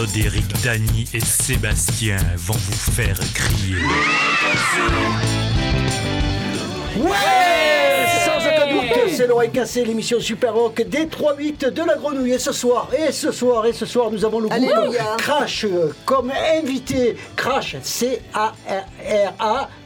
Claude, Eric, Dany et Sébastien vont vous faire crier. Ouais Sans aucun doute, c'est l'oreille cassée, l'émission Super Rock des 3-8 de la grenouille. Et ce soir, et ce soir, et ce soir, nous avons le groupe. Crash euh, comme invité. Crash,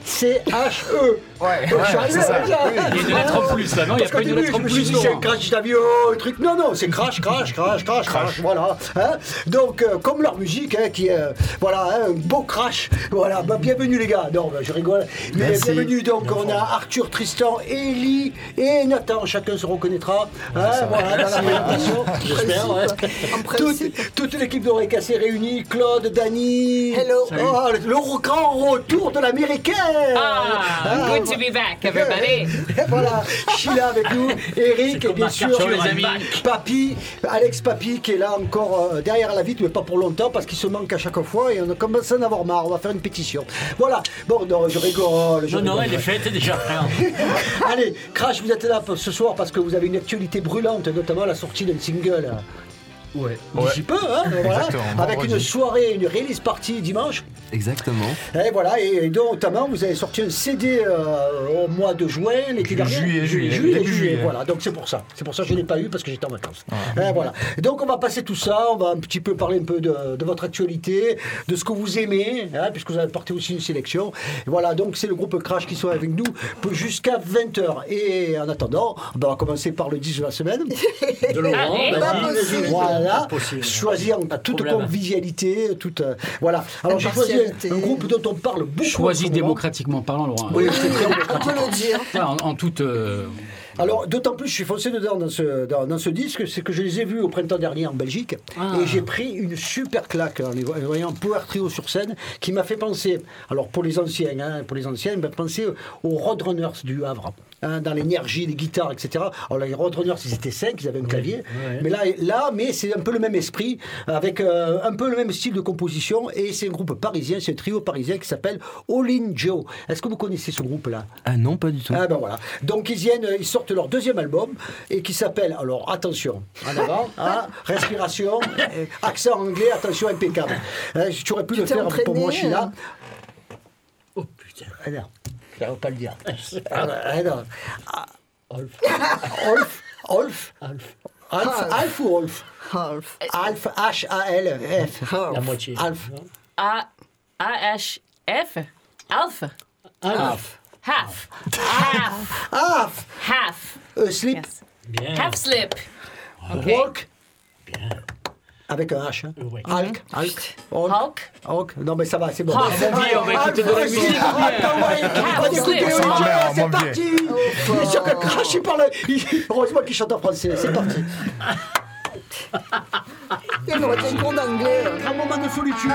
C-A-R-A-C-H-E. Ouais, Donc, je suis ouais, arrivé. Il y a une lettre en plus, là, non? Il y a pas une lettre en je me suis plus, dit, c'est un crash d'avion, un truc. Non, non, c'est crash, crash, crash, crash, crash, voilà. hein. Donc, euh, comme leur musique, hein, qui est, euh, voilà, hein, un beau crash. Voilà, bah, bienvenue les gars. Non, bah, je rigole. Mais Merci. bienvenue, donc, on a Arthur, Tristan, Ellie et Nathan. Chacun se reconnaîtra. voilà, dans la présentation. J'espère, ouais. Toute, l'équipe Cassée réunie, Claude, Dany. Hello. Oh, le, le grand retour de l'américain. Ah, Hein, good to be back, everybody. voilà, Sheila avec nous, Eric et bien sûr Arthur, les amis. Papy, Alex Papy qui est là encore euh, derrière la vitre, mais pas pour longtemps parce qu'il se manque à chaque fois et on a commencé à en avoir marre. On va faire une pétition. Voilà. Bon, non, je rigole. Je Non, non, rigole. elle est faite déjà. frère. Allez, Crash, vous êtes là pour ce soir parce que vous avez une actualité brûlante, notamment la sortie d'un single. Ouais. D'ici peu, hein, voilà, Exactement, avec vendredi. une soirée, une release party dimanche. Exactement. Et voilà, et notamment vous avez sorti un CD euh, au mois de juin, l'été dernier. Juillet, juillet, juillet, début juillet, juillet. Voilà, donc c'est pour ça. C'est pour ça que je ne l'ai pas eu parce que j'étais en vacances. Et voilà. Et donc on va passer tout ça, on va un petit peu parler un peu de, de votre actualité, de ce que vous aimez, hein, puisque vous avez porté aussi une sélection. Et voilà, donc c'est le groupe Crash qui sont avec nous jusqu'à 20h. Et en attendant, ben, on va commencer par le 10 de la semaine. De Laurent, Allez. Pas possible. Voilà, choisir en toute problème. convivialité, toute euh, voilà. Alors j'ai choisi un groupe dont on parle beaucoup. Choisi démocratiquement parlant, Laurent. Oui, c'est très On peut le dire. Enfin, en, en toute. euh, Alors d'autant plus, je suis foncé dedans dans ce dans, dans ce disque, c'est que je les ai vus au printemps dernier en Belgique Ah. et j'ai pris une super claque en les vo- en voyant Power Trio sur scène qui m'a fait penser. Alors pour les anciens, hein, pour les anciens, il m'a penser aux Roadrunners du Havre. Hein, dans l'énergie, les guitares, etc. Alors là, les Roadrunners, ils étaient cinq, ils avaient un clavier. ouais. Mais là, là, mais c'est un peu le même esprit, avec euh, un peu le même style de composition. Et c'est un groupe parisien, c'est un trio parisien qui s'appelle All In Joe. Est-ce que vous connaissez ce groupe-là? Ah non, pas du tout. ah ben voilà. Donc ils viennent, ils sortent leur deuxième album et qui s'appelle, alors attention, en avant, hein, respiration, euh, accent anglais, attention impeccable. Hein, tu aurais pu le t'es faire pour moi, entraîné, Sheila. hein? Oh putain. Ah non, ça va pas le dire. Ah, ah non. Ah, Olf, Olf, Alf. Alf, Alf ou Olf Half. Alf, H-A-L-F. La moitié. Alf. A A H F Alpha Alf. half half Alf. half. Asleep. Yes. Bien. Half slip. Okay. Walk. Avec un H. Hein. Hulk. Hulk. Hulk. Hulk. Hulk. Non, mais ça va, c'est bon. Hulk. C'est Bon, on va écouter de la musique, on va écouter- C'est bon, parti. Il est sûr que Crash, il parle. Heureusement qu'il chante en français. C'est parti. Il y aurait été un cours d'anglais. Un moment de solitude.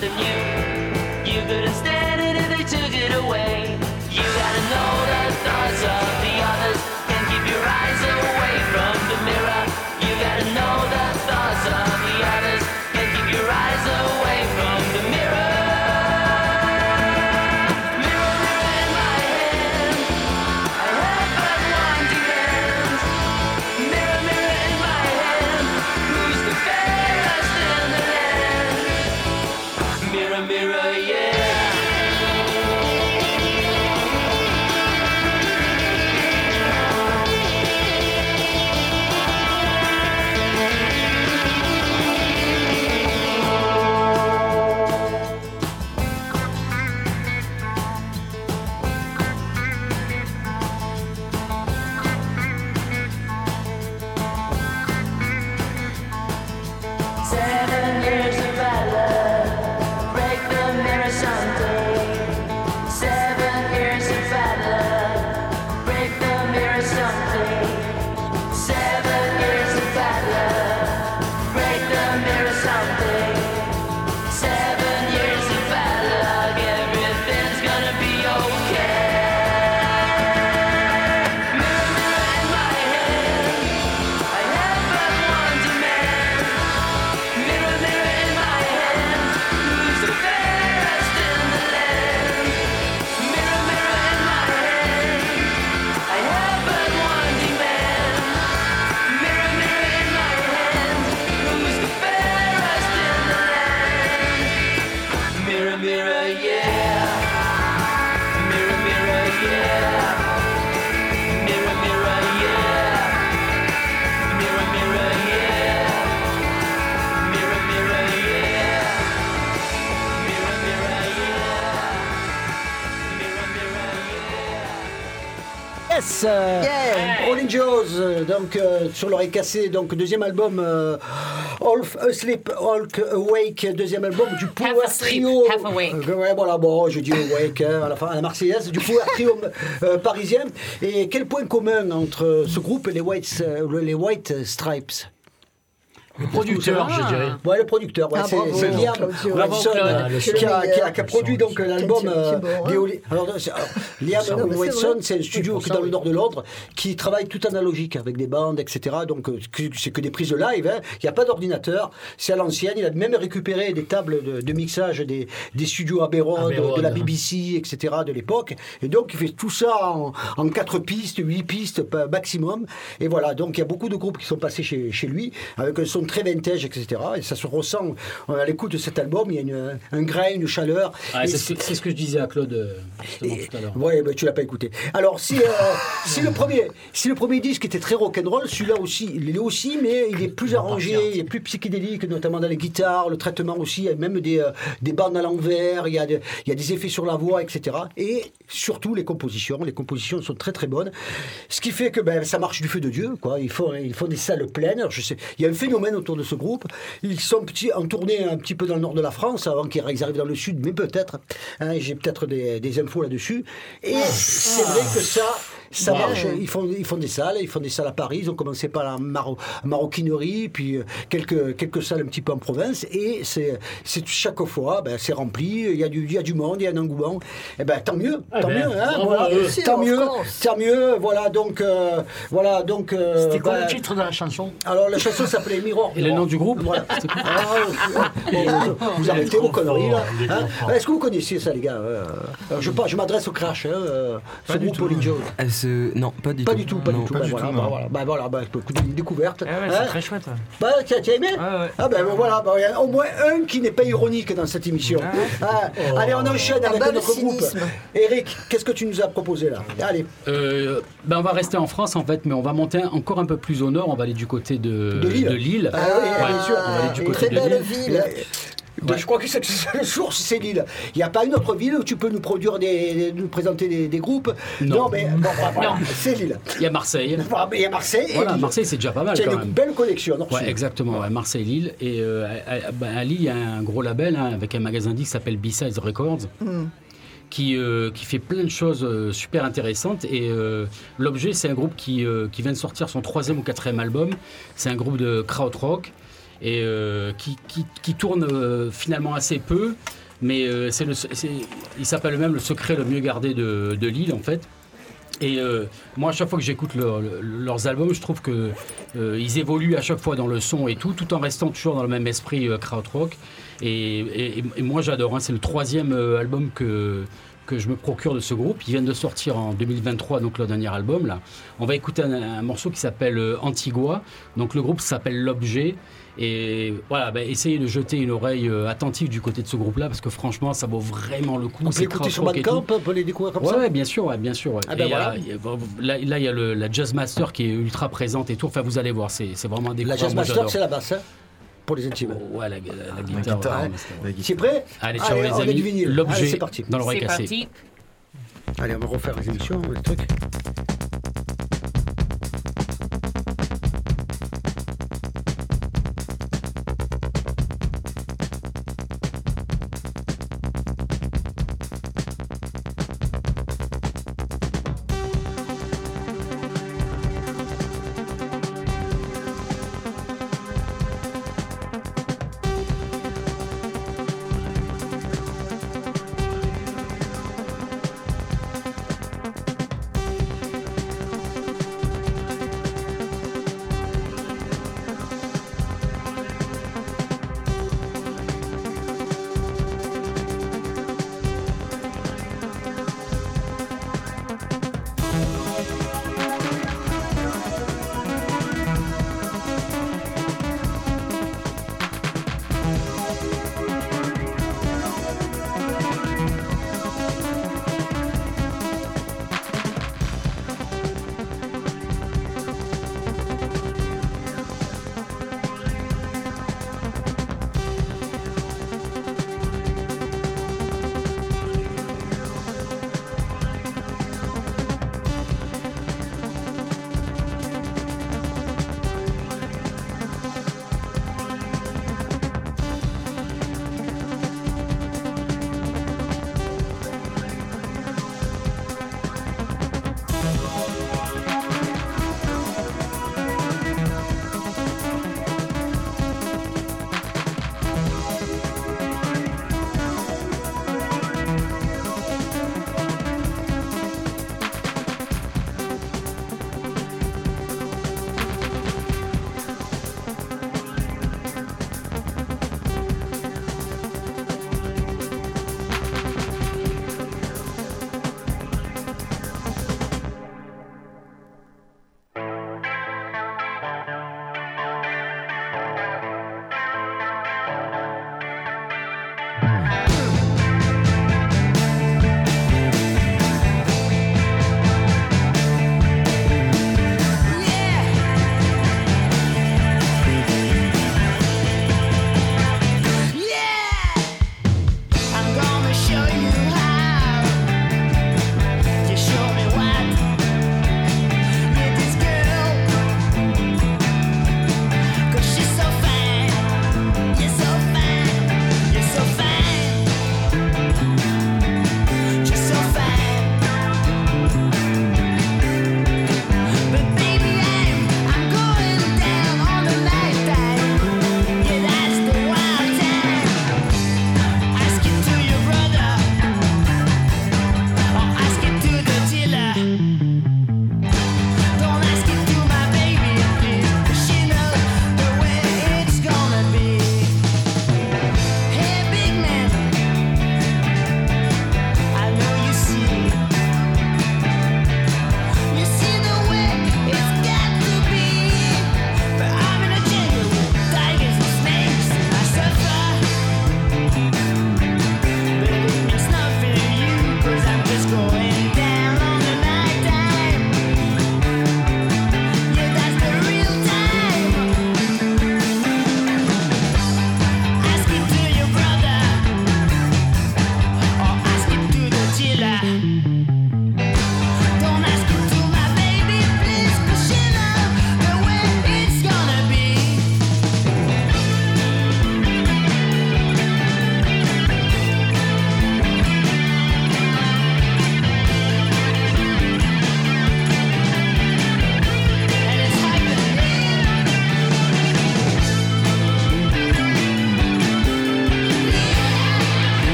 Nothing new, donc euh, sur l'oreille cassée, donc deuxième album euh, Half Asleep, Half Awake, deuxième album du Power Trio. half awake. Euh, ouais, voilà, bon, je dis Awake hein, à la fin, à la Marseillaise, du Power Trio euh, parisien. Et quel point commun entre ce groupe et les White, les White Stripes? Le producteur, je dirais. Ouais, le producteur, ouais, Ah, c'est Liam Wilson euh, le qui, a, son. qui a- qui a Le produit donc euh, l'album euh, hein. des Oli- alors, c'est- alors, Liam Wilson, c'est un studio qui est dans le nord de Londres qui travaille tout analogique avec des bandes, etc. Donc euh, c'est que des prises de live. hein. Il n'y a pas d'ordinateur, c'est à l'ancienne. Il a même récupéré des tables de, de mixage des, des studios Abbey Road, de, la. BBC, etc. de l'époque. Et donc il fait tout ça en, en quatre pistes, huit pistes maximum. Et voilà, donc il y a beaucoup de groupes qui sont passés chez, chez lui avec un son très vintage, etc. Et ça se ressent euh, à l'écoute de cet album. Il y a une- un grain, une chaleur. Ah, c'est ce, que- c'est ce que je disais à Claude euh, tout à l'heure. Ouais, bah, tu l'as pas écouté. Alors si, euh, si le premier, si le premier disque était très rock'n'roll, celui-là aussi, il est aussi, mais il est plus arrangé, il est plus psychédélique, notamment dans les guitares, le traitement aussi, il y a même des, euh, des bandes à l'envers, il y a, de- il y a des effets sur la voix, etc. Et surtout les compositions, les compositions sont très très bonnes. Ce qui fait que ben, ça marche du feu de Dieu, quoi. Il faut, il faut des salles pleines. Alors, je sais, il y a un phénomène autour de ce groupe. Ils sont petits, en tournée un petit peu dans le nord de la France, avant qu'ils arrivent dans le sud, mais peut-être. Hein, J'ai peut-être des, des infos là-dessus. Et c'est vrai que ça, ça marche. Ils font, ils font des salles, ils font des salles à Paris. Ils ont commencé par la maro- maroquinerie, puis euh, quelques, quelques salles un petit peu en province. Et c'est chaque fois, ben, c'est rempli. Il y, a du, il y a du monde, il y a un engouement. Et ben tant mieux, Ah tant ben, mieux. Hein, voilà. Tant Of mieux, tant mieux. Voilà donc, euh, voilà donc. euh, C'était quoi ben, le titre de la chanson? Alors la chanson s'appelait Mirror. Et le nom du groupe? Voilà. Ah, vous, vous arrêtez vos conneries là. hein. Est-ce que vous connaissiez ça les gars? Euh, Je, m'adresse au Crash, hein, ce groupe ouais. Jones. Non, pas du Pas tout. du tout, pas Non, du tout. pas Bah, du voilà, tout, bah, voilà, bah, voilà, bah, une découverte. Ah ouais, Hein c'est très chouette. bah, tu as aimé Ouais, ouais. Ah ben voilà, bah, il y a au moins un qui n'est pas ironique dans cette émission. Ah, Allez, on enchaîne avec notre groupe. cynisme. Eric, qu'est-ce que tu nous as proposé là? Allez, Euh, ben on va rester en France en fait, mais on va monter encore un peu plus au nord. On va aller du côté de, De Lille. Ah oui, bien sûr. on va aller du Et côté Très de belle Lille. ville. De- Je crois que c'est la source, c'est Lille. Il n'y a pas une autre ville où tu peux nous produire des, nous présenter des, des groupes. Non. mais bon, bah, voilà, c'est Lille. Il y a Marseille. Il y a Marseille. Voilà, Lille. Marseille c'est déjà pas mal Tu as quand une même. belle collection. Ouais, exactement, ouais, Marseille-Lille. Et euh, à, à- à Lille, il y a un gros label hein, avec un magasin disque qui s'appelle B-Sides Records. Qui, euh, qui fait plein de choses euh, super intéressantes. Et euh, l'objet, c'est un groupe qui, euh, qui vient de sortir son troisième ou quatrième album. C'est un groupe de krautrock et euh, qui, qui, tourne euh, finalement assez peu. Mais euh, c'est le, il s'appelle même le secret le mieux gardé de, de Lille, en fait. Et moi, à chaque fois que j'écoute leur- leur- leurs albums, je trouve que euh, ils évoluent à chaque fois dans le son et tout, tout en restant toujours dans le même esprit euh, krautrock. Et, moi, j'adore. hein. C'est le troisième album que que je me procure de ce groupe. Ils viennent de sortir en 2023, donc leur dernier album. Là, on va écouter un, morceau qui s'appelle Antigua. Donc le groupe s'appelle L'Objet. Et voilà, bah, essayez de jeter une oreille euh, attentive du côté de ce groupe-là, parce que franchement, ça vaut vraiment le coup. On peut C'est l'écouter sur Bandcamp, on peut les découvrir comme Ouais, ça. ouais, bien sûr, ouais, bien sûr. ouais. Ah ben y a- voilà. y a- là, là, il y a le- la Jazz Master qui est ultra présente et tout. Enfin, vous allez voir, c'est c'est vraiment des La Jazz Master, c'est la basse, hein, pour les intimes. Ouais, la, la- la guitare. guitare, ouais, c'est- Tu es prêt Allez, ciao les on a amis. Allez, L'objet c'est parti. dans l'oreille C'est cassée. parti. Allez, on va refaire les émissions, les trucs.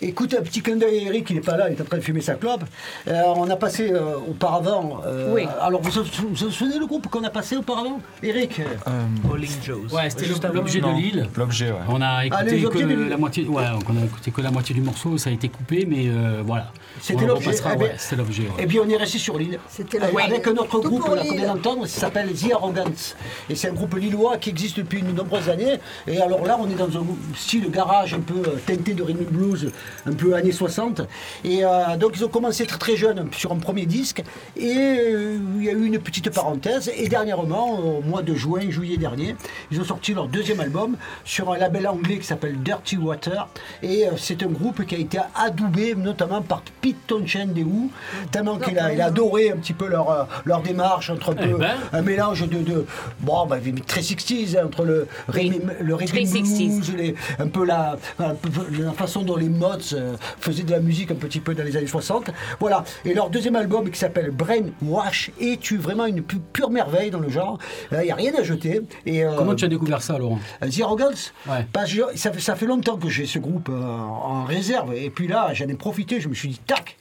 Écoute, un petit clin d'œil à Eric, il n'est pas là, il est en train de fumer sa clope. Euh, on a passé euh, auparavant... euh, Oui. Alors, vous vous vous souvenez le groupe qu'on a passé auparavant Eric? Bowling Joe's. Ouais, c'était l'objet de l'île. L'objet, ouais. On a Ah, écouté que la moitié, ouais, on a écouté que la moitié du morceau, ça a été coupé, mais euh, voilà. C'était On le l'objet. Eh ouais, c'était l'objet. ouais. Et puis on est resté sur l'île. C'était Euh, Avec un autre Tout groupe qu'on vient d'entendre, ça s'appelle The Arrogance. Et c'est un groupe lillois qui existe depuis de nombreuses années. Et alors là, on est dans un style garage un peu teinté de rhythm blues, un peu années 60. Et euh, donc ils ont commencé très très jeunes sur un premier disque. Et euh, il y a eu une petite parenthèse. Et dernièrement, au mois de juin, juillet dernier, ils ont sorti leur deuxième album sur un label anglais qui s'appelle Dirty Water. Et euh, c'est un groupe qui a été adoubé notamment par Pete Townshend des Who, tellement qu'il a, il a adoré un petit peu leur, leur démarche entre un, peu, ben. un mélange de, de bon, bah, très 60s, hein, entre le, Oui, le 60s. blues, les- un peu la, la façon dont les mods euh, faisaient de la musique un petit peu dans les années 60. Voilà. Et leur deuxième album qui s'appelle Brain Wash est vraiment une pu- pure merveille dans le genre. Il n'y a rien à jeter. Et, euh, Comment tu as découvert ça, Laurent? Ouais. Parce que ça, fait- ça fait longtemps que j'ai ce groupe euh, en réserve. Et puis là, j'en ai profité. Je me suis dit, tac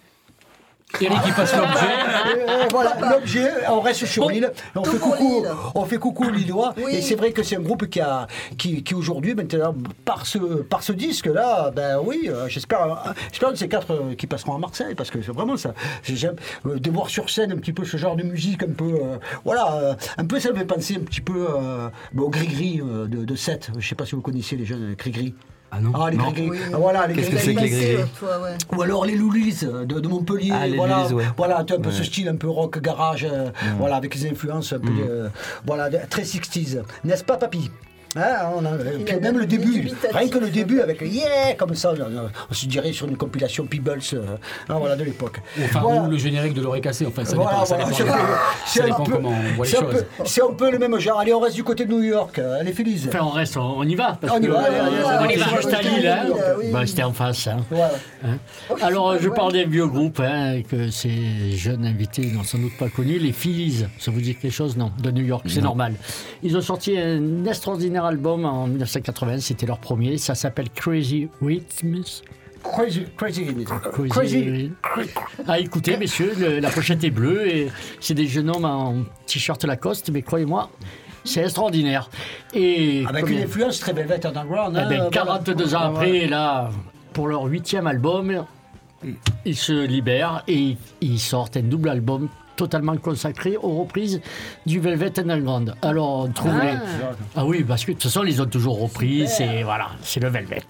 Eric, il passe l'objet. Et, euh, voilà, l'objet, on reste sur l'île, on fait coucou, on fait coucou aux Lillois, Oui. et c'est vrai que c'est un groupe qui a, qui, qui aujourd'hui, maintenant, par ce, par ce disque-là, ben oui, euh, j'espère, euh, j'espère de ces quatre euh, qui passeront à Marseille, parce que c'est vraiment ça, j'aime euh, de voir sur scène un petit peu ce genre de musique, un peu, euh, voilà, euh, un peu ça me fait penser un petit peu euh, au gris-gris euh, de, de Sète, je sais pas si vous connaissez les jeunes gris-gris. Ah non Ah, les Non. Oui. Ah, voilà, les Qu'est-ce que c'est que les Passé, gris-gris euh, toi, ouais. Ou alors les Loulis de, de Montpellier. Ah, les voilà, Loulis, ouais. voilà, tu as un peu ce style un peu rock garage, euh, voilà, avec les influences un peu, Mm. euh, voilà, de- très 60s. N'est-ce pas, papy? Hein, on a, puis a même le début, rien que le début avec yeah comme ça, on, on se dirait sur une compilation Peebles, euh, hein, voilà, de l'époque. Enfin, Voilà. ou le générique de l'oreille cassée, enfin, ça Voilà, dépend, ça dépend, c'est un peu- ça dépend peu- comment on voit les choses. C'est un peu le même genre. Allez, on reste du côté de New York. Allez, Félix. Enfin, on reste, on, on y va. Parce On y va, euh, on juste à Lille. hein. oui. Bah, C'était en face. hein. Voilà. Alors, je parle d'un vieux groupe hein, que ces jeunes invités n'ont sans doute pas connu, les Phillies. Ça vous dit quelque chose? Non, de New York, c'est normal. Ils ont sorti un extraordinaire album en 1980, c'était leur premier. Ça s'appelle Crazy Rhythms. Crazy, crazy, Crazy. crazy. Ah, écoutez, messieurs, le- la pochette est bleue et c'est des jeunes hommes en t-shirt Lacoste, mais croyez-moi, c'est extraordinaire. Et Avec combien- une influence très Velvet Underground. Eh hein, ben, voilà. 42 ans après, là, pour leur huitième album, ils se libèrent et ils sortent un double album totalement consacré aux reprises du Velvet Underground. Alors, on trouverait... Ah. oui, parce que de toute façon, ils ont toujours repris, c'est voilà, c'est le Velvet.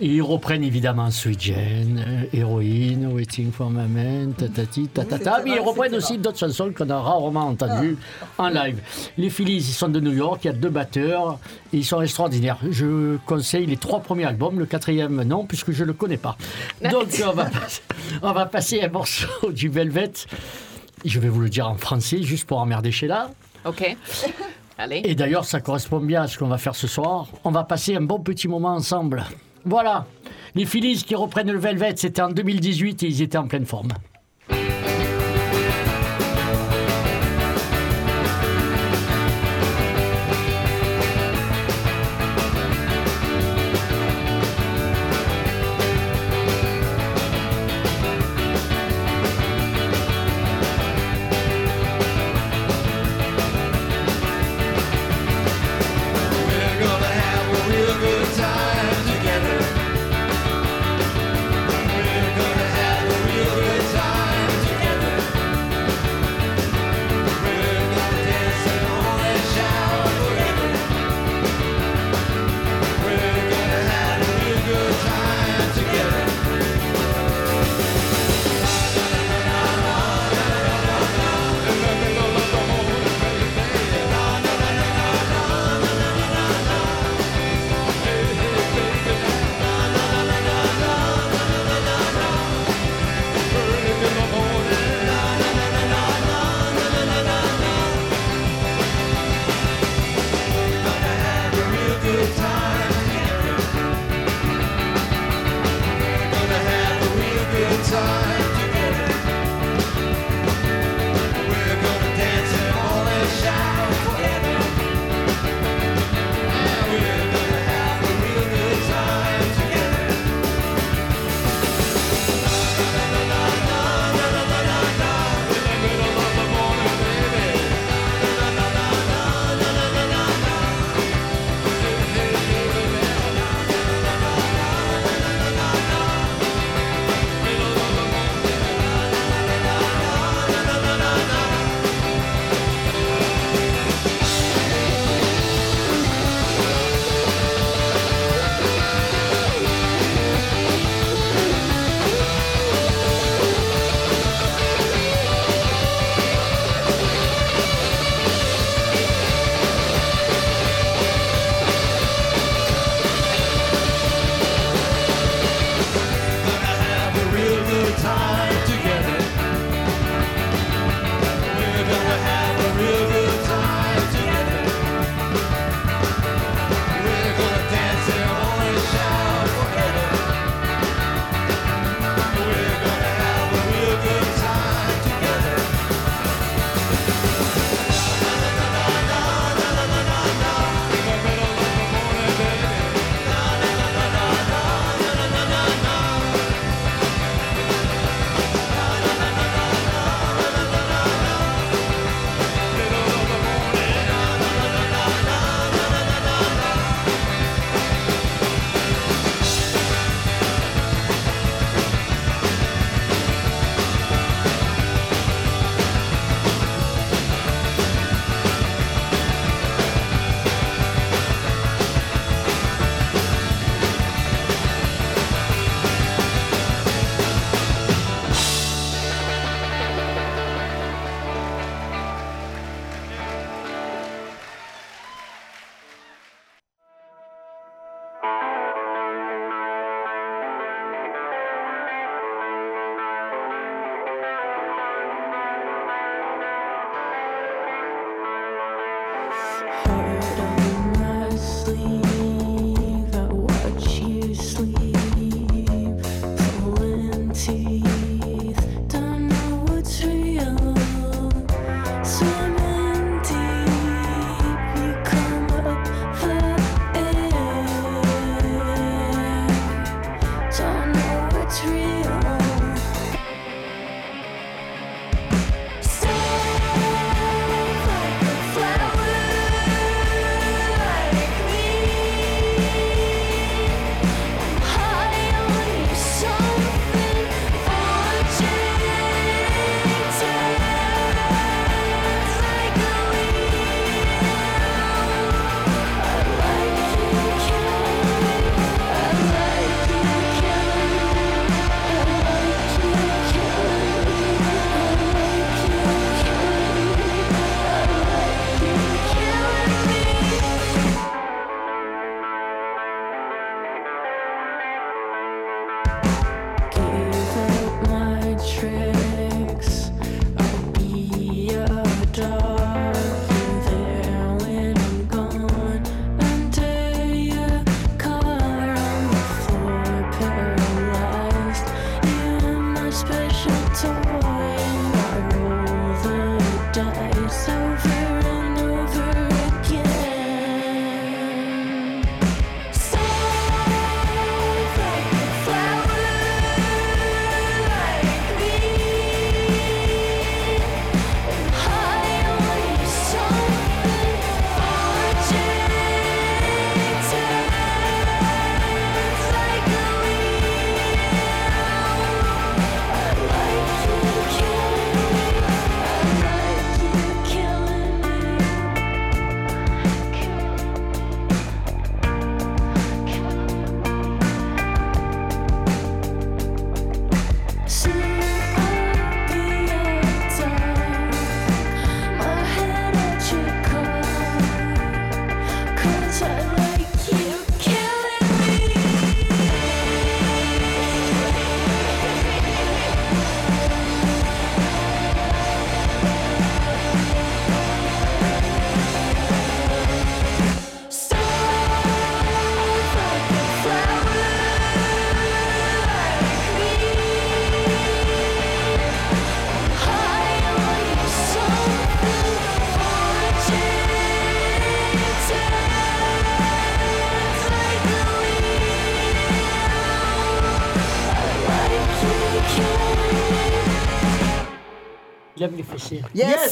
Et ils reprennent évidemment Sweet Jane, euh, Heroine, Waiting for My Man, tatati, tatata, mais ils reprennent aussi d'autres chansons qu'on a rarement entendues en live. Les Phillies, ils sont de New York, il y a deux batteurs, et ils sont extraordinaires. Je conseille les trois premiers albums, le quatrième non, puisque je ne le connais pas. Donc on va, passer, on va passer un morceau du Velvet. Je vais vous le dire en français, juste pour emmerder Sheila. OK. Allez. Et d'ailleurs, ça correspond bien à ce qu'on va faire ce soir. On va passer un bon petit moment ensemble. Voilà. Les Phillies qui reprennent le Velvet, c'était en 2018 et ils étaient en pleine forme.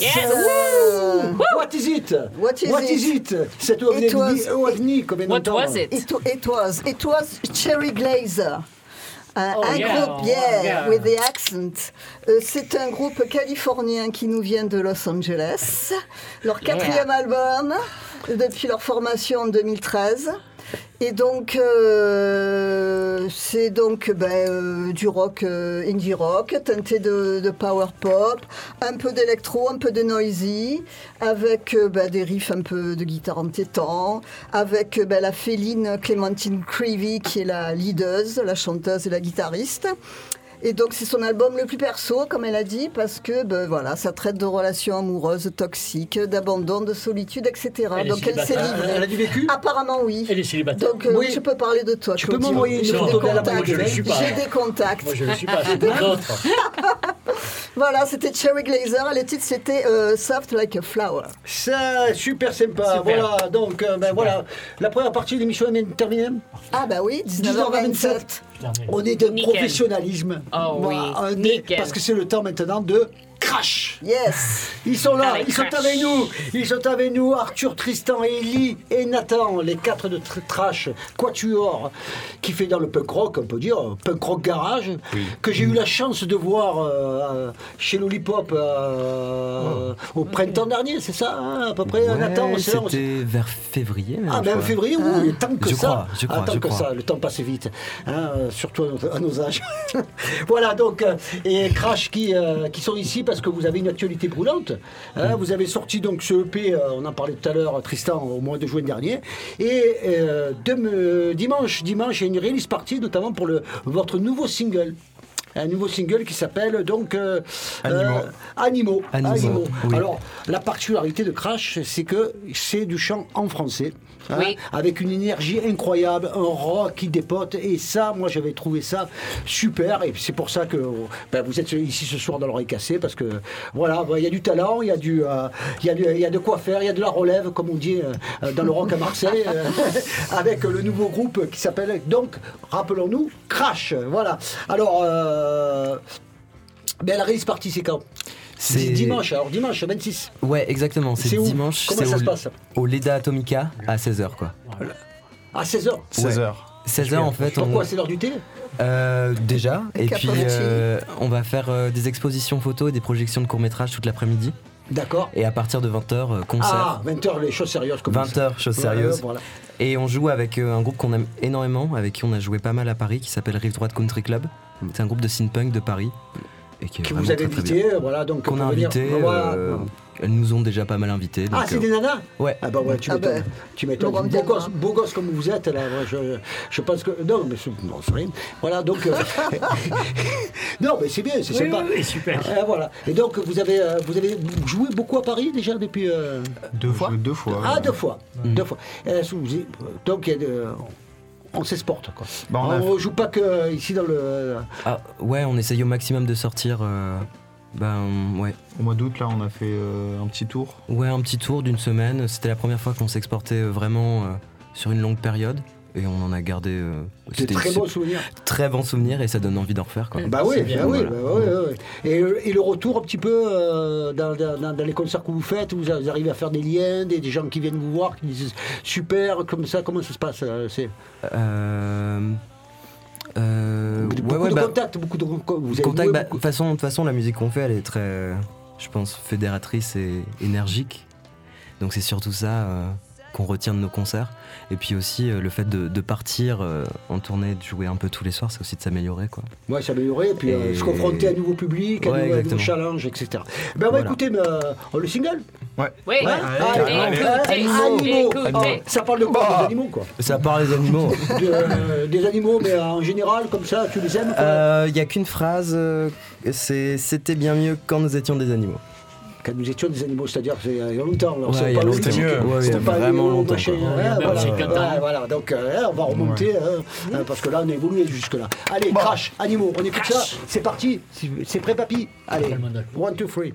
Yes! Yes. Euh, What is it? What is it? it? Comme What was it? It, it was it was Cherry Glazer. Un, Oh, un yeah. groupe, yeah, Yeah. with the accent. Euh, c'est un groupe californien qui nous vient de Los Angeles. Leur quatrième album depuis leur formation en 2013. Et donc, euh, c'est donc ben, euh, du rock, euh, indie rock, teinté de, power pop, un peu d'électro, un peu de noisy, avec ben, des riffs un peu de guitare entêtant, avec euh, ben, la féline Clémentine Creevy qui est la leaduse, la chanteuse et la guitariste. Et donc c'est son album le plus perso, comme elle a dit, parce que ben, voilà, ça traite de relations amoureuses toxiques, d'abandon, de solitude, etc. Elle donc elle s'est livrée. Elle a du vécu? Apparemment oui. Elle est célibataire. Donc euh, Oui. je peux parler de toi. Tu peux m'envoyer une J'ai photo des de la contacts. Moi, je le suis pas. J'ai des contacts. Moi, je ne suis pas. C'est d'autres. Voilà, c'était Cherry Glazer. Le titre c'était euh, Soft Like a Flower. Ça, super sympa. Super. Voilà, donc, euh, ben voilà. La première partie de l'émission est terminée. Ah bah oui, 19h27. On est d'un Nickel. professionnalisme. Oh oui, on est- parce que c'est le temps maintenant de crash. Yes. Ils sont là, Avec ils sont Crash. avec nous. Ils sont avec nous, Arthur, Tristan, Ellie et Nathan, les quatre de tr- Trash, Quatuor, qui fait dans le punk rock, on peut dire, punk rock garage, que j'ai eu la chance de voir euh, chez Lollipop euh, au printemps dernier, c'est ça, hein, à peu près, Ouais, Nathan C'était vers février. même, ah, crois. février, oui, tant que Je ça. crois, je crois, Ah, tant je que crois. ça, le temps passe vite, hein, euh, surtout à nos, à nos âges. voilà, donc, euh, et Crash qui, euh, qui sont ici parce que vous avez une actualité brûlante. hein, Vous avez sorti donc ce EP, euh, on en parlait tout à l'heure, Tristan, au mois de juin dernier. Et euh, euh, dimanche, dimanche, il y a une release party, notamment pour le, votre nouveau single. un nouveau single qui s'appelle donc euh, Animaux. euh, Animaux. Animaux, oui. Alors, la particularité de Crash, c'est que c'est du chant en français. Hein, Oui. Avec une énergie incroyable, un rock qui dépote, et ça, moi j'avais trouvé ça super, et c'est pour ça que ben, vous êtes ici ce soir dans l'oreille cassée, parce que voilà, ben, il y a du talent, il y, a du, euh, il y, a du- il y a de quoi faire, il y a de la relève, comme on dit euh, dans le rock à Marseille, euh, avec le nouveau groupe qui s'appelle donc, rappelons-nous, Crash. Voilà. Alors, euh, ben, la release party, c'est quand? C'est- dimanche, alors dimanche 26. Ouais, exactement. C'est dimanche. Comment ça au, se passe? Au Leda Atomica à 16h, quoi. À 16h. 16h. 16h, en fait, on. Pourquoi C'est l'heure du thé? Euh, déjà. Et puis, euh, on va faire euh, des expositions photos et des projections de courts-métrages toute l'après-midi. D'accord. Et à partir de 20h, concert. Ah, 20h, les choses sérieuses comme 20h, choses sérieuses. voilà. Et on joue avec euh, un groupe qu'on aime énormément, avec qui on a joué pas mal à Paris, qui s'appelle Rive Droite Country Club. C'est un groupe de synth-punk de Paris. Et qui est Que vous avez très, invité, voilà, donc Qu'on a venir- invité. Voilà. euh, elles nous ont déjà pas mal invités. Ah, donc, c'est euh, des nanas Ouais. Ah bah ouais, tu Ah m'étonnes. ben, tu m'étonnes. Beau Viendra. gosse, beau gosse comme vous êtes, là, je, je pense que... Non, mais c'est non, c'est rien. Voilà, donc... euh, non, mais c'est bien, c'est Oui, sympa. oui, oui, super. Euh, voilà. Et donc, vous avez, euh, vous avez joué beaucoup à Paris, déjà, depuis... euh, Deux fois Deux fois. Ah, deux fois. Deux fois. Donc, il y a de- on s'exporte, quoi. Bah, on a- on joue pas que euh, ici dans le... Ah, ouais, on essaye au maximum de sortir. euh, ben ouais. Au mois d'août, là, on a fait euh, un petit tour. Ouais, un petit tour d'une semaine. C'était la première fois qu'on s'exportait euh, vraiment euh, sur une longue période. Et on en a gardé euh, c'était très beaux souvenirs. très bons souvenirs et ça donne envie d'en refaire. Quoi. Bah oui, bien, bah oui, bah. Et, euh, et le retour un petit peu euh, dans, dans- dans- dans les concerts que vous faites, vous, vous arrivez à faire des liens, des, des gens qui viennent vous voir, qui disent super, comme ça, comment ça se passe euh, c'est? Euh, euh, Beaucoup ouais, ouais, de bah, contacts, beaucoup de vous bah, beaucoup- façon, de façon, la musique qu'on fait, elle est très, je pense, fédératrice et énergique. Donc c'est surtout ça euh, qu'on retient de nos concerts. Et puis aussi euh, le fait de, de partir euh, en tournée, de jouer un peu tous les soirs, c'est aussi de s'améliorer. quoi. Ouais, s'améliorer, et puis euh, Et- se confronter à un nouveau public, à un Ouais, nouveau, à un nouveau challenge, etc. Ben Voilà. écouter euh, oh, le single. Oui, Ouais. Allez, Allez, écoutez, animaux. écoutez. Ça parle de quoi Des animaux, quoi. Ça part les animaux. De- euh, des animaux, mais en général, comme ça, tu les aimes Il n'y a qu'une phrase, euh, c'est c'était bien mieux quand nous étions des animaux. Quand nous étions des animaux, c'est-à-dire c'est il y a longtemps. Ouais, c'est il y a pas longtemps. C'était vraiment longtemps, Ouais, voilà. Donc euh, on va remonter hein, hein, parce que là on a évolué jusque là. Allez, crash, animaux, on écoute ça. C'est parti. C'est- prêt, papy. Allez, one, two, three.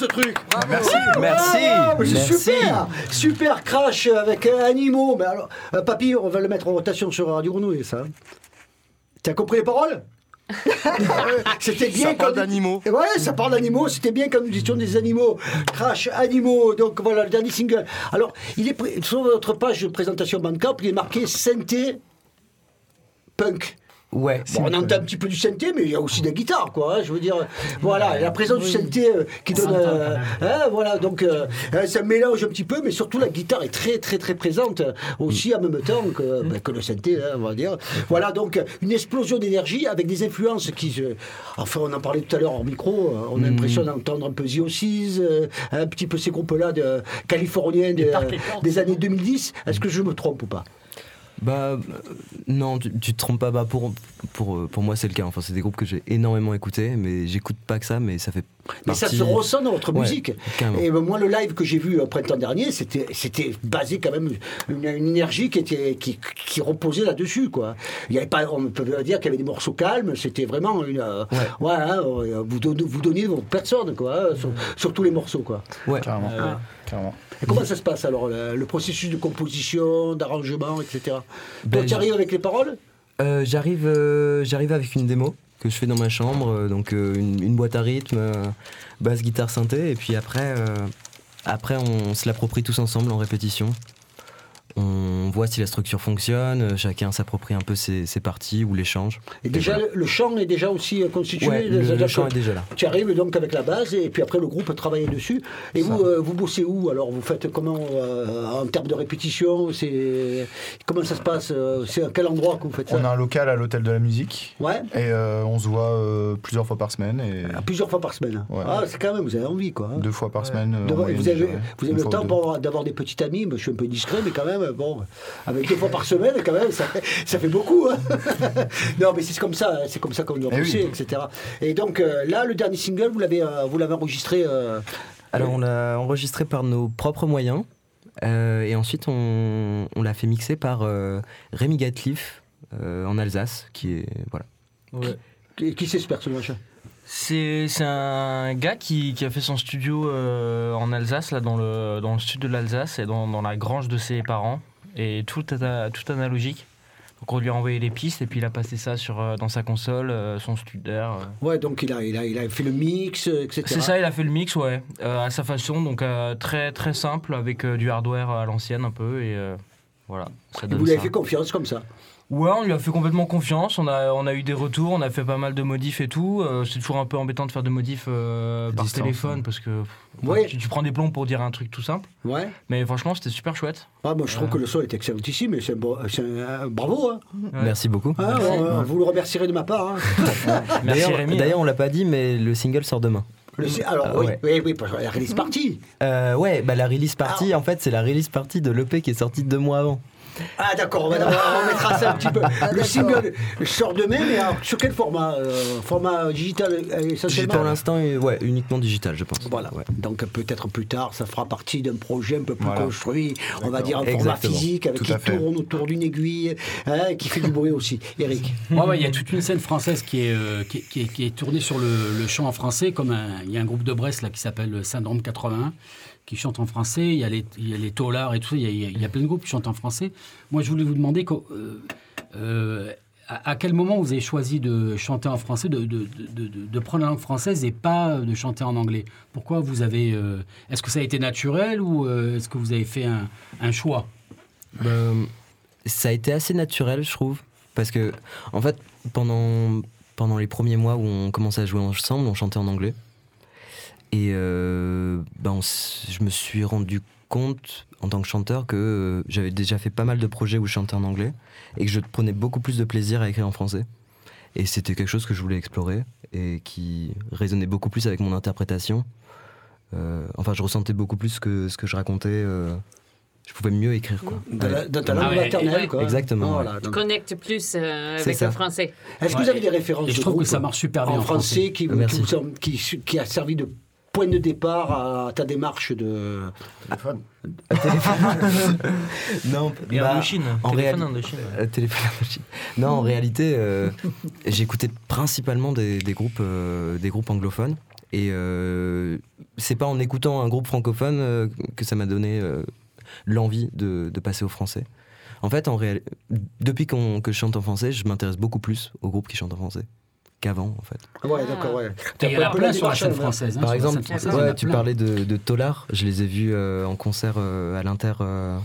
Ce truc. Merci, merci, Ah, c'est merci. super, super crash avec euh, animaux. Mais alors, euh, papy, on va le mettre en rotation sur Radio Grenouille, ça. T'as compris les paroles? C'était bien Ça parle d'animaux. Ouais, ça parle d'animaux. C'était bien quand nous étions des animaux. Crash, animaux. Donc voilà, le dernier single. Alors, il est sur votre page de présentation Bandcamp, il est marqué synthé punk. Ouais. Bon, on entend un petit peu du synthé, mais il y a aussi des guitares, quoi. hein, je veux dire, voilà, la présence du synthé euh, qui donne, euh, hein, voilà, donc euh, ça mélange un petit peu, mais surtout la guitare est très, très, très présente aussi en même temps que, ben, que le synthé, hein, on va dire. Voilà, donc une explosion d'énergie avec des influences qui, enfin, on en parlait tout à l'heure en micro, on a l'impression d'entendre un peu The Oasis, euh, un petit peu ces groupes-là de californiens de- des années 2010. Est-ce que je me trompe ou pas? Bah euh, non, tu, tu te trompes pas. Bah, pour, pour, euh, pour moi, c'est le cas. Enfin, c'est des groupes que j'ai énormément écoutés, mais j'écoute pas que ça, mais ça fait. Mais ça se ressent dans votre Ouais, musique. carrément. Et ben, moi, le live que j'ai vu au printemps dernier, c'était, c'était basé quand même une, une énergie qui était qui, qui reposait là-dessus, quoi. Il y avait pas, on peut dire qu'il y avait des morceaux calmes. C'était vraiment une, euh, ouais, hein, euh, vous donnez, vous donniez votre personne, quoi, hein, sur, sur tous les morceaux, quoi. Ouais. Carrément. Et comment ça se passe alors, le, le processus de composition, d'arrangement, etc. Toi, Ben, tu j'ai- arrives avec les paroles? Euh, j'arrive, euh, j'arrive avec une démo que je fais dans ma chambre, euh, donc euh, une, une boîte à rythme, euh, basse, guitare, synthé, et puis après, euh, après on se l'approprie tous ensemble en répétition. On voit si la structure fonctionne, euh, chacun s'approprie un peu ses, ses parties ou les change. Et déjà, le, le chant est déjà aussi euh, constitué. Ouais, le- chant est déjà là. Tu arrives donc avec la base et puis après le groupe travaille dessus. Et vous, euh, vous bossez où? Alors vous faites comment euh, en termes de répétition? C'est comment ça se passe? C'est à quel endroit que vous faites ça? On a un local à l'hôtel de la musique. Ouais. Et euh, on se voit euh, plusieurs fois par semaine. Et À plusieurs fois par semaine. Ouais. Ah, c'est quand même, vous avez envie quoi. hein. deux fois par semaine. euh, vous avez, vous avez le temps d'avoir des petits amis, mais je suis un peu discret, mais quand même, bon, avec deux fois par semaine, quand même, ça fait, ça fait beaucoup. hein. non, mais c'est comme ça, hein, c'est comme ça qu'on doit Eh oui. etc. Et donc euh, là, le dernier single, vous l'avez, euh, vous l'avez enregistré. euh, Alors on l'a enregistré par nos propres moyens, euh, et ensuite on, on l'a fait mixer par euh, Rémi Gatliff euh, en Alsace, qui est voilà. qui, qui c'est ce personnage C'est c'est un gars qui, qui a fait son studio euh, en Alsace, là, dans le, dans le sud de l'Alsace, et dans, dans la grange de ses parents. Et tout, tout analogique. Donc on lui a envoyé les pistes, et puis il a passé ça sur, euh, dans sa console, euh, son studio. euh. Ouais, donc il a, il a, il a fait le mix, etc. C'est ça, il a fait le mix, ouais, euh, à sa façon, donc euh, très, très simple, avec euh, du hardware à l'ancienne un peu, et voilà. Ça Et donne vous l'avez ça. fait confiance comme ça. Ouais, on lui a fait complètement confiance. On a, on a eu des retours, on a fait pas mal de modifs et tout. Euh, c'est toujours un peu embêtant de faire des modifs euh, par Distance, téléphone ouais. parce que pff, Ouais. tu, tu prends des plombs pour dire un truc tout simple. Ouais. Mais franchement, c'était super chouette. Ah, moi, je trouve que le son est excellentissime, et c'est un, un- bravo. Hein. Merci beaucoup. Ah, on- vous le remercierez de ma part. hein. Merci D'ailleurs, Rémi. d'ailleurs, on l'a pas dit, mais le single sort demain. Le- alors, Ah, oui, ouais. oui, oui, parce que la release party. Euh, ouais, bah la release party, en fait, c'est la release party de l'EP qui est sortie deux mois avant. Ah d'accord, on, va- on mettra ça un petit peu. le single sort demain, mais alors, sur quel format euh, Format digital euh, essentiellement Pour l'instant, euh, ouais, uniquement digital, je pense. Voilà, Ouais. donc peut-être plus tard, ça fera partie d'un projet un peu plus Voilà. construit, on va dire un format Exactement. physique, avec qui tourne autour d'une aiguille, hein, qui fait du bruit aussi. Eric Ouais, ouais, il y a toute une scène française qui est, euh, qui, est- qui est- qui est tournée sur le, le chant en français, comme un- il y a un groupe de Brest là, qui s'appelle le Syndrome 81, qui chante en français. Il y a les, il et tout ça, il y, a, plein de groupes qui chantent en français. Moi, je voulais vous demander euh, euh, à, quel moment vous avez choisi de chanter en français, de, prendre la langue française et pas de chanter en anglais? Pourquoi vous avez. euh, est-ce que ça a été naturel ou euh, est-ce que vous avez fait un, choix? Euh, ça a été assez naturel, je trouve. Parce que, en fait, pendant, pendant les premiers mois où on commençait à jouer ensemble, on chantait en anglais. Et euh, ben, je me suis rendu compte, en tant que chanteur, que euh, j'avais déjà fait pas mal de projets où je chantais en anglais. Et que je prenais beaucoup plus de plaisir à écrire en français. Et c'était quelque chose que je voulais explorer. Et qui résonnait beaucoup plus avec mon interprétation. Euh, enfin, je ressentais beaucoup plus que ce que je racontais. euh, je pouvais mieux écrire, quoi. Dans, Ouais. la- dans ta langue Ah ouais, maternelle, ouais. quoi. Exactement, Voilà, Tu connectes plus euh, avec ça. le français. Est-ce que vous avez des références et je de trouve que ça marche super bien en en français qui- qui a servi de point de départ à ta démarche de... Non, Et bah, Indochine. en téléphone Indochine. euh, téléphone Indochine. Non, en réalité, euh, j'écoutais principalement des, des groupes, euh, des groupes anglophones. Et euh, c'est pas en écoutant un groupe francophone euh, que ça m'a donné euh, l'envie de, de passer au français. En fait, en réel... depuis que je chante en français, je m'intéresse beaucoup plus aux groupes qui chantent en français qu'avant, en fait. Ouais, d'accord, ouais. Il y en a plein sur la scène française. hein, Par exemple, française, ouais, tu parlais de, de Tolar, je les ai vus euh, en concert euh, à l'Inter euh,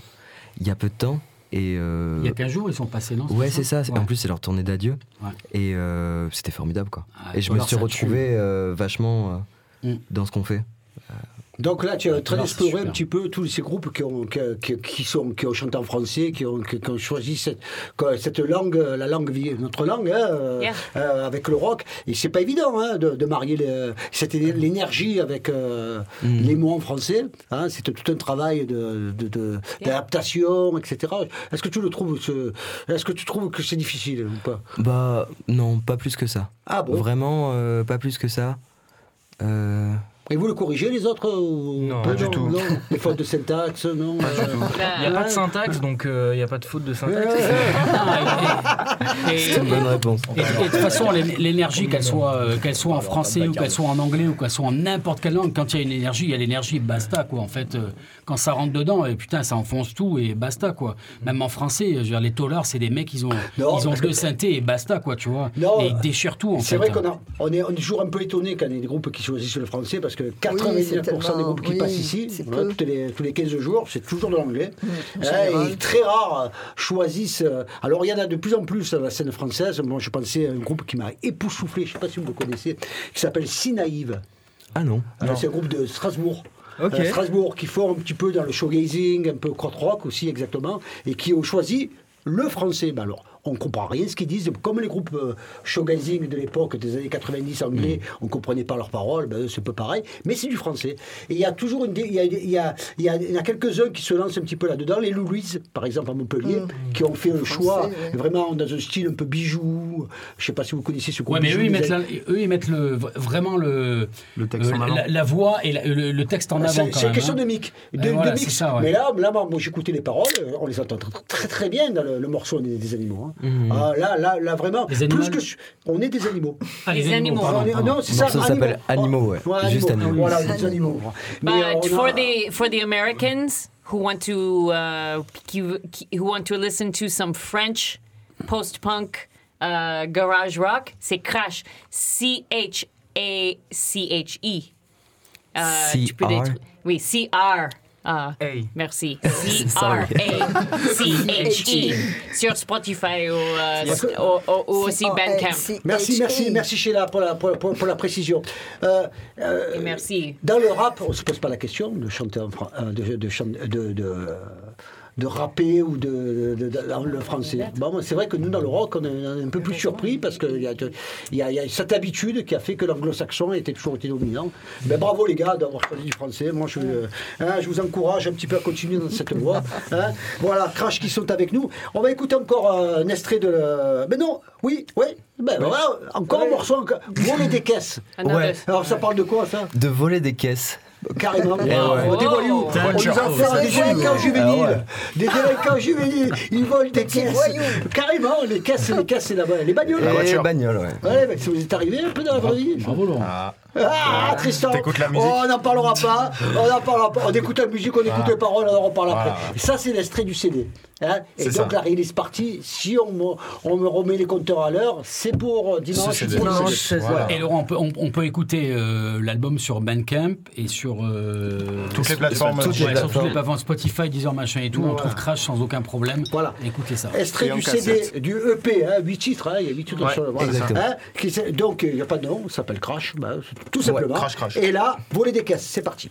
il y a peu de temps. Et, euh, Il y a 15 jours, ils sont passés, non Ouais, c'est ça. Ouais. En plus, c'est leur tournée d'adieu. Ouais. Et euh, c'était formidable, quoi. Ah, et je me suis retrouvé euh, vachement euh, Mm. dans ce qu'on fait. Donc là, tu es en train Alors, d'explorer c'est un petit peu tous ces groupes qui ont, qui, qui- qui sont, qui ont chanté en français, qui ont, qui, qui ont choisi cette, langue, la langue, notre langue, hein, euh, Yeah. euh, avec le rock. Et c'est pas évident hein, de, de marier l'énergie avec euh, Mm. les mots en français. Hein, c'est tout un travail de, de- de- d'adaptation, etc. Est-ce que tu le trouves, ce- est-ce que tu trouves que c'est difficile ou pas? Bah, non, pas plus que ça. Ah bon? Vraiment, euh, pas plus que ça. Euh, Et vous le corrigez les autres Non, Pas du tout. Non, les fautes de syntaxe, non. euh, Il n'y a pas de syntaxe, donc euh, il n'y a pas de faute de syntaxe. Et- c'est une bonne réponse. Et, et de toute façon, l'é- l'énergie, qu'elle soit, euh, qu'elle soit en français ou qu'elle soit en anglais ou qu'elle soit en n'importe quelle langue, quand il y a une énergie, il y a l'énergie, basta quoi. En fait, euh, quand ça rentre dedans, et putain, ça enfonce tout et basta quoi. Même en français, je veux dire, les taulards, c'est des mecs, ils ont, Non, ils ont deux synthés et basta quoi, tu vois. Non, et ils déchirent tout en fait. C'est vrai qu'on on est, on est toujours un peu étonné quand il y a des groupes qui choisissent le français parce que 99% des groupes qui oui, passent ici, voilà, les- tous les 15 jours, c'est toujours de l'anglais. général. et très rares choisissent. euh, alors il y en a de plus en plus à la scène française. Moi je pensais à un groupe qui m'a époustouflé, je ne sais pas si vous le connaissez, qui s'appelle Sinaïve. Ah non. C'est un groupe de Strasbourg. Ok. Euh, Strasbourg qui font un petit peu dans le showgazing, un peu crotte-rock aussi exactement, et qui ont choisi le français. Ben alors, on ne comprend rien ce qu'ils disent. Comme les groupes euh, showgazing de l'époque, des années 90 anglais, on ne comprenait pas leurs paroles, ben, c'est un peu pareil, mais c'est du français. Et il y a toujours une. Il y a, il y a, il y a, y quelques-uns qui se lancent un petit peu là-dedans. Les Louis, par exemple, à Montpellier, qui ont fait un choix ouais. vraiment dans un style un peu bijou. Je ne sais pas si vous connaissez ce groupe. Ouais, mais eux ils, mettent la- eux, ils mettent le, vraiment le, Le texte euh, en avant. la, la voix et la- le, le texte en avant. C'est une question hein. de Euh, voilà, de mix. ça, ouais. Mais là, là moi, moi, j'écoutais les paroles, on les entend très très, très bien dans le, le morceau des, des animaux. hein. Ah, là, là, là, vraiment, Les animaux plus que su- on est des animaux. Ah, les Les animaux, animaux. pardon, On est- pardon. non, c'est ça. morceau s'appelle Animaux, ouais. Juste Animaux. Voilà, Oui. des animaux. Mais, But euh, a- for the for the Americans who want to uh, who want to listen to some French post-punk uh, garage rock, c'est Crash. C H A C H E. Euh, tu peux CR? les tr- Oui, C R. Ah, Hey. merci. C R A C H E sur Spotify ou, euh, ou- ou- ou aussi Bandcamp. Merci, merci, merci Sheila pour la, pour, pour- pour la précision. Euh, euh, Et merci. Dans le rap, on ne se pose pas la question de chanter en de, de, de rapper ou de, de- de- dans le français. Bon, c'est vrai que nous, dans le rock, on est, un peu plus surpris parce qu'il y y, a, il y a cette habitude qui a fait que l'anglo-saxon était toujours été dominant. Mais bravo les gars d'avoir choisi du français. Moi, je, euh, hein, je vous encourage un petit peu à continuer dans cette voie. hein. Voilà, Crash qui sont avec nous. On va écouter encore euh, un extrait de. le- Mais non, oui, oui. Ben, voilà, encore un morceau. encore- Voler des caisses. Ouais. Alors ça parle de quoi ça? De voler des caisses. Carrément. ouais. On des voyous. Oh. On nous a fait des délinquants juvéniles. Des délinquants juvéniles. Ils volent des caisses. voyous. Carrément, les caisses, les caisses, c'est là-bas. Les bagnoles. La Et voiture. bagnole, ouais. Ouais, mais ça vous est arrivé un peu dans la vraie vie Bravo Laurent. Ah, Tristan T'écoutes la musique Oh, On n'en parlera pas. On n'en parlera pas. On écoute la musique, on écoute les paroles, on en reparle après. Voilà. Ça, c'est l'extrait du CD. hein. Et C'est donc ça. la release partie, si on me, on me remet les compteurs à l'heure, c'est pour euh, dimanche. Ce CD. pour le Dimanche, CD. 16 Voilà. Et Laurent, on peut, on, on peut écouter euh, l'album sur Bandcamp et sur euh, Toutes les plateformes. toutes les sur toutes les plateformes. plateformes Spotify, Deezer, machin et tout. On trouve Crash sans aucun problème. Voilà. Écoutez ça. Extrait en du CD, du EP, hein, 8 titres, hein, il y a 8 titres Ouais, sur le voilà. exactement. Hein, donc il n'y a pas de nom, ça s'appelle Crash, bah, c'est tout simplement. Crash, Crash. Et là, voler des caisses, c'est parti.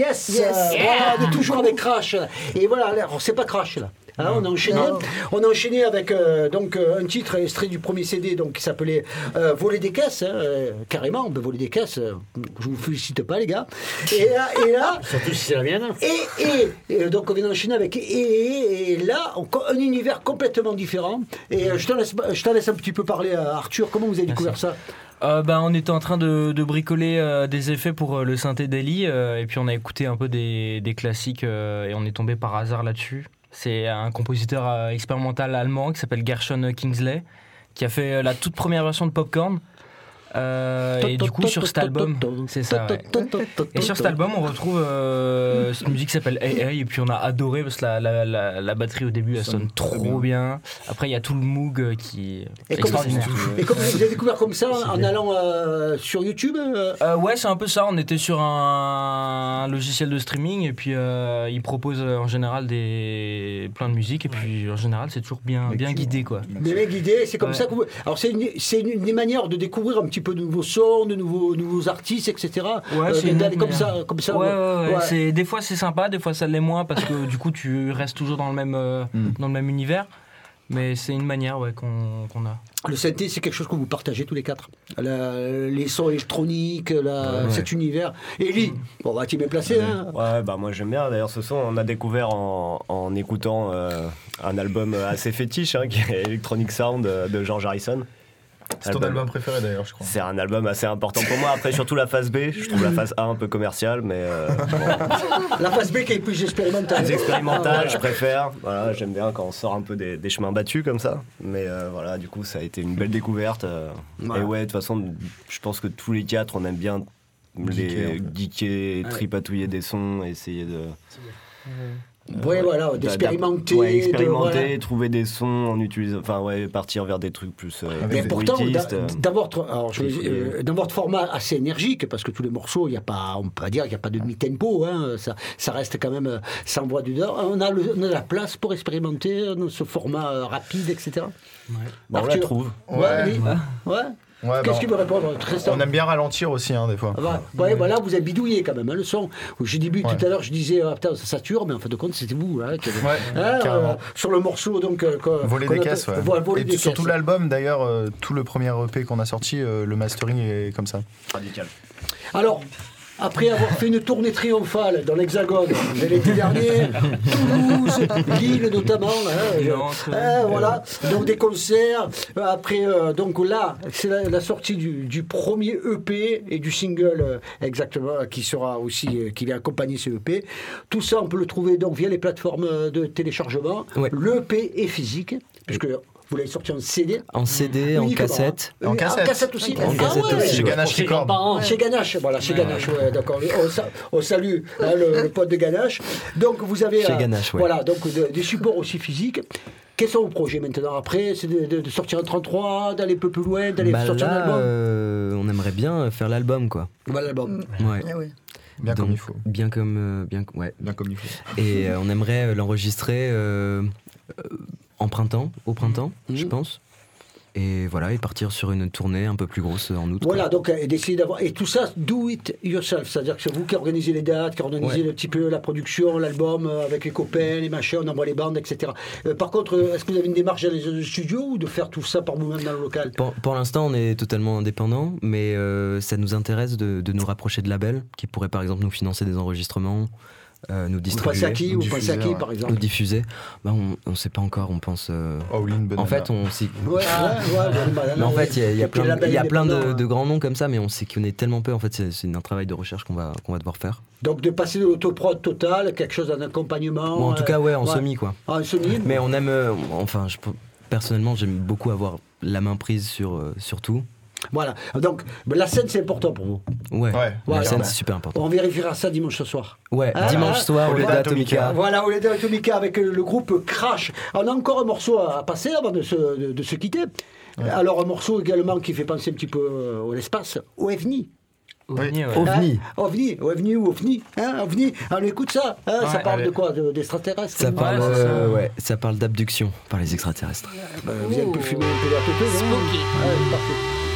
Yes, Yes. euh, Yeah. voilà, on est toujours avec Crash. Et voilà, alors, c'est pas Crash là. Hein, on a enchaîné, Non. on a enchaîné avec euh, donc euh, un titre extrait du premier CD donc qui s'appelait euh, Voler des caisses, hein, euh, carrément, ben, voler des caisses. euh, je vous félicite pas les gars. Et là, et là, Surtout si c'est la mienne. et, et, et donc on vient d'enchaîner avec et, et, et là encore un univers complètement différent. Et euh, je te laisse, je te laisse un petit peu parler, euh, Arthur. Comment vous avez découvert ça? Euh, bah, on était en train de, de bricoler euh, des effets pour euh, le synthé d'Eli euh, et puis on a écouté un peu des, des classiques euh, et on est tombé par hasard là-dessus. C'est un compositeur euh, expérimental allemand qui s'appelle Gershon Kingsley qui a fait euh, la toute première version de Popcorn. Euh, et du coup sur cet album, c'est ça. ouais. Et sur cet album, on retrouve euh, cette musique qui s'appelle Hey Hey, et puis on a adoré parce que la, la, la, la batterie au début elle sonne trop bien. Après, il y a tout le Moog euh, qui est Et comment, extraordinaire. et comment vous avez découvert comme ça en, allant euh, sur YouTube euh, Euh, ouais, c'est un peu ça. On était sur un, un logiciel de streaming et puis euh, il propose euh, en général des plein de musique et puis en général c'est toujours bien bien guidé quoi. Mecs guidés, c'est comme Ouais. ça que vous... Alors c'est une, c'est une, une des manières de découvrir un petit peu de nouveaux sons, de nouveaux, nouveaux artistes, etc. Ouais, Euh, c'est d'aller comme ça, comme ça. Ouais, ouais, ouais. ouais. C'est des fois c'est sympa, des fois ça l'est moins parce que du coup tu restes toujours dans le même euh, dans le même univers. Mais c'est une manière ouais, qu'on a. Le synthé, c'est quelque chose que vous partagez tous les quatre. La- les sons électroniques, la- Ouais. cet univers. Ellie, bon, bah, tu bien placé, hein Ouais, bah moi j'aime bien. D'ailleurs, ce son, on a découvert en, en écoutant euh, un album assez fétiche, hein, qui est Electronic Sound de George Harrison. C'est ton album préféré d'ailleurs, je crois. C'est un album assez important pour moi. Après, surtout la phase B. Je trouve la phase A un peu commerciale, mais euh, bon, La phase B qui est plus expérimentale. les expérimentales, Ah, je préfère. Voilà, j'aime bien quand on sort un peu des, des chemins battus comme ça. Mais euh, voilà, du coup, ça a été une belle découverte. euh. Ouais. Et ouais, de toute façon, je pense que tous les quatre, on aime bien les Geeker, Ouais. tripatouiller des sons, essayer de. Ouais, voilà, d'expérimenter, Ouais, de- expérimenter, voilà. trouver des sons en utilisant. Enfin, ouais, partir vers des trucs plus. euh, Mais pourtant, dans- euh. euh, dans votre format assez énergique, parce que tous les morceaux, il y a pas, on peut pas dire qu'il n'y a pas de mi-tempo, hein, ça, ça reste quand même sans voix du dehors. On a, le- on a la place pour expérimenter ce format euh, rapide, etc. Bon, on la trouve. Ouais. oui. Ouais. Ouais, Qu'est-ce bah, répondre Tristan On aime bien ralentir aussi, hein, des fois. Ah bah, ouais, voilà, vous avez bidouillé quand même hein, le son. J'ai début Ouais. tout à l'heure, je disais, ah, putain, ça sature, mais en fin de compte, c'était vous. Hein, qui Hein, euh, sur le morceau, donc. euh, Voler des caisses, ouais. Voler Et des sur tout caisses. l'album, d'ailleurs, euh, tout le premier EP qu'on a sorti, euh, le mastering est comme ça. Radical. Alors, après avoir fait une tournée triomphale dans l'Hexagone l'été dernier, Toulouse, Lille notamment, hein, je- hein, voilà, donc des concerts. Euh, Après, euh, donc là, c'est la, la sortie du, du premier EP et du single euh, exactement qui sera aussi, euh, qui va accompagner ce EP. Tout ça, on peut le trouver donc via les plateformes de téléchargement. Ouais. L'EP est physique, puisque vous l'avez sorti en CD. En CD, en Uniquement, cassette. hein. En cassette. aussi. En cassette Ah ouais, aussi, Chez ouais. Ganache Records. chez Ganache, voilà, chez Ganache, ouais, d'accord. On, sa- on salue hein, le, le pote de Ganache. Donc vous avez Chez euh, Ganache, ouais. voilà, donc de- des supports aussi physiques. Quels sont vos projets maintenant après? C'est de, de- de sortir en 33, d'aller un peu plus loin, d'aller Bah sortir un là, album? euh, on aimerait bien faire l'album, quoi. Voilà l'album. Ouais. Ah oui. Bien comme il faut. Bien comme, euh, bien, ouais. Bien comme il faut. Et euh, on aimerait l'enregistrer euh, euh, en printemps, au printemps, je Mhm. pense. Et voilà, et partir sur une tournée un peu plus grosse en août. Voilà, quoi. donc euh, d'essayer d'avoir. Et tout ça, do it yourself. C'est-à-dire que c'est vous qui organisez les dates, qui organisez Ouais. un petit peu la production, l'album, euh, avec les copains, les machins, on envoie les bandes, etc. Euh, par contre, est-ce que vous avez une démarche dans les studios ou de faire tout ça par vous-même dans le local? Pour, pour l'instant, on est totalement indépendant, mais euh, ça nous intéresse de, de nous rapprocher de labels qui pourraient par exemple nous financer des enregistrements, euh, nous distribuer, pensez à qui ou Vous pensez à diffuser, qui, ouais. par exemple nous diffuser. Bah, on ne sait pas encore, on pense. euh, Banana. En fait, on s'y- Ouais, ouais, ouais, ouais, Mais en fait, il y a, y plein, les de, il y a labels plein de, indépendants, de hein. grands noms comme ça, mais on sait qu'on est tellement peu. En fait, c'est un travail de recherche qu'on va, qu'on va devoir faire. Donc de passer de l'autoprod total, quelque chose en accompagnement. En tout euh, cas, ouais, en semi, quoi. Ah, en semi. Mais on aime. euh, enfin, je, personnellement, j'aime beaucoup avoir la main prise sur, euh, sur tout. Voilà. Donc la scène, c'est important pour vous. Ouais, Ouais, Voilà. la scène, c'est super important. On vérifiera ça dimanche ce soir. Ouais, Ah, dimanche ah, soir, au Oleda Leda Atomica. Voilà, dans Atomica avec euh, le groupe Crash. On a encore un morceau à passer avant de se, de, de se quitter. Alors un morceau également qui fait penser un petit peu euh, au l'espace, OVNI. OVNI, ouais. OVNI. Hein OVNI, OVNI ou OVNI, hein, OVNI. On écoute ça. hein, ça parle de quoi De- D'extraterrestres Ça parle, euh, ouais, ça parle d'abduction par les extraterrestres. Bah, Vous avez peu fumé un peu la tête, Spooky. Ouais, parfait.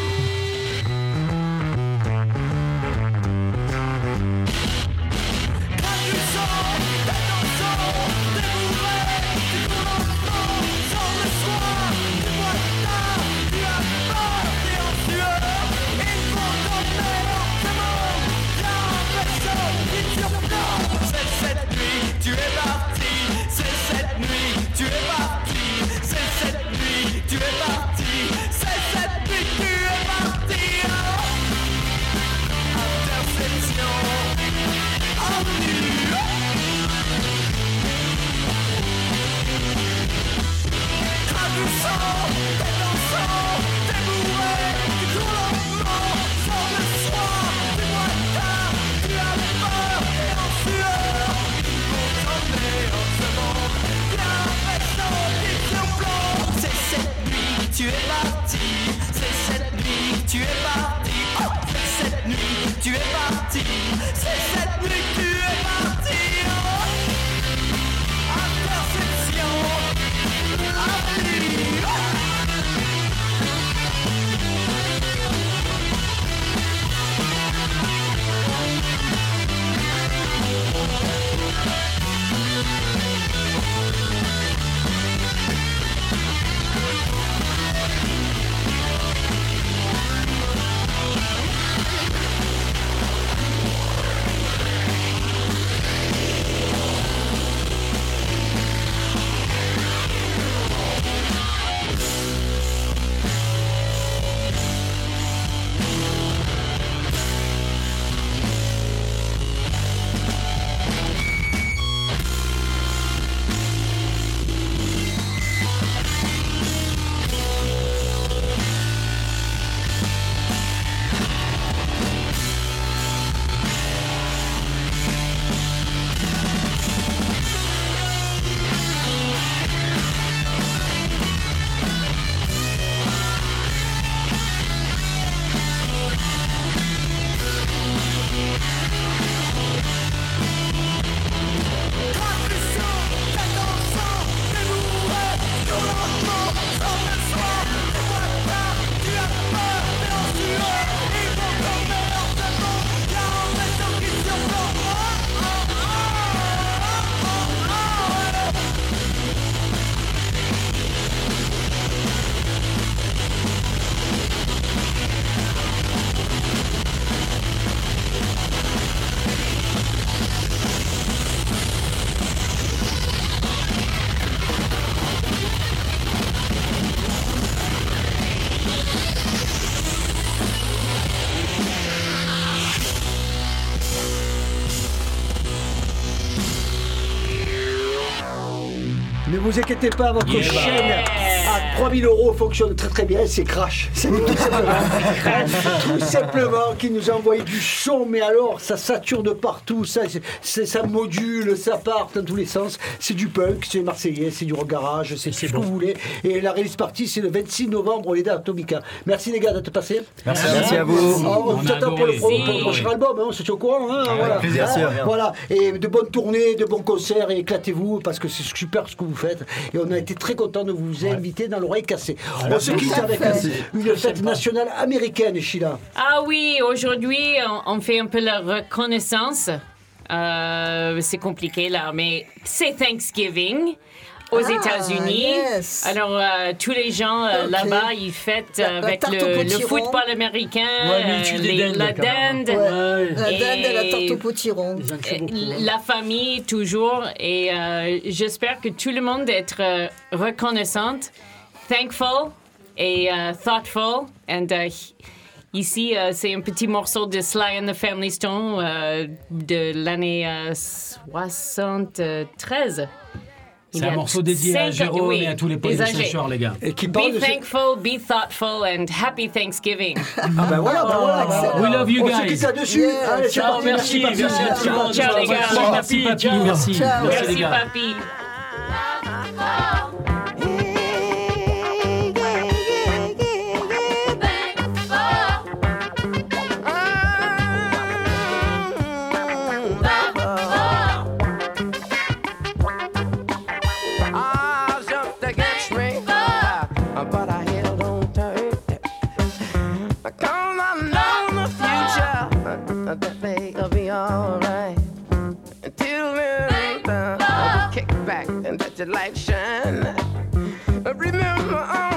Vous inquiétez pas, votre Yeah. chaîne à 3000 euros fonctionne très très bien, c'est Crash. C'est tout simplement, tout simplement qui nous a envoyé du son, mais alors ça sature de partout, ça, ça module, ça part dans tous les sens. C'est du punk, c'est marseillais, c'est du rock garage, c'est ce que vous voulez. Et la release party, c'est le 26 novembre au Leda Atomica. Merci les gars d'être passés. Merci. Merci à vous. Ah, on On vous attend pour le, adoré. pro- pour le Si. prochain album, hein, c'est au courant. Hein, voilà. avec plaisir, Hein, sûr. voilà. Et de bonnes tournées, de bons concerts, et éclatez-vous parce que c'est super ce que vous faites. Et on a été très content de vous inviter dans l'oreille cassée. On se quitte avec une fête nationale américaine, Sheila. Ah oui, aujourd'hui, on, on fait un peu la reconnaissance. Euh, c'est compliqué là, mais c'est Thanksgiving aux Ah, États-Unis. yes. Alors, euh, tous les gens euh, là-bas, ils fêtent La- euh, la avec le, football américain, Ouais, euh, les- dindes, la carrément. dinde, Ouais. La Et- dinde et la tarte au potiron. Euh, hein. la famille toujours. Et euh, j'espère que tout le monde euh, reconnaissante, thankful et euh, thoughtful. And uh, ici, euh, c'est un petit morceau de Sly and the Family Stone euh, de l'année euh, 73. Il C'est un morceau dédié à 50 Jérôme oui, et à tous les polynésien les gars. Et qui parle Be de thankful, be thoughtful, and happy Thanksgiving. Ah ben voilà, ben voilà. ben We love you On se guys. quitte là-dessus. Yeah. Allez, Ciao, parti. merci, papi. merci tout le monde. Ciao, les gars. Merci, papy, Ciao. merci. Ciao. Merci, les Merci, papy. Your light shine. Remember,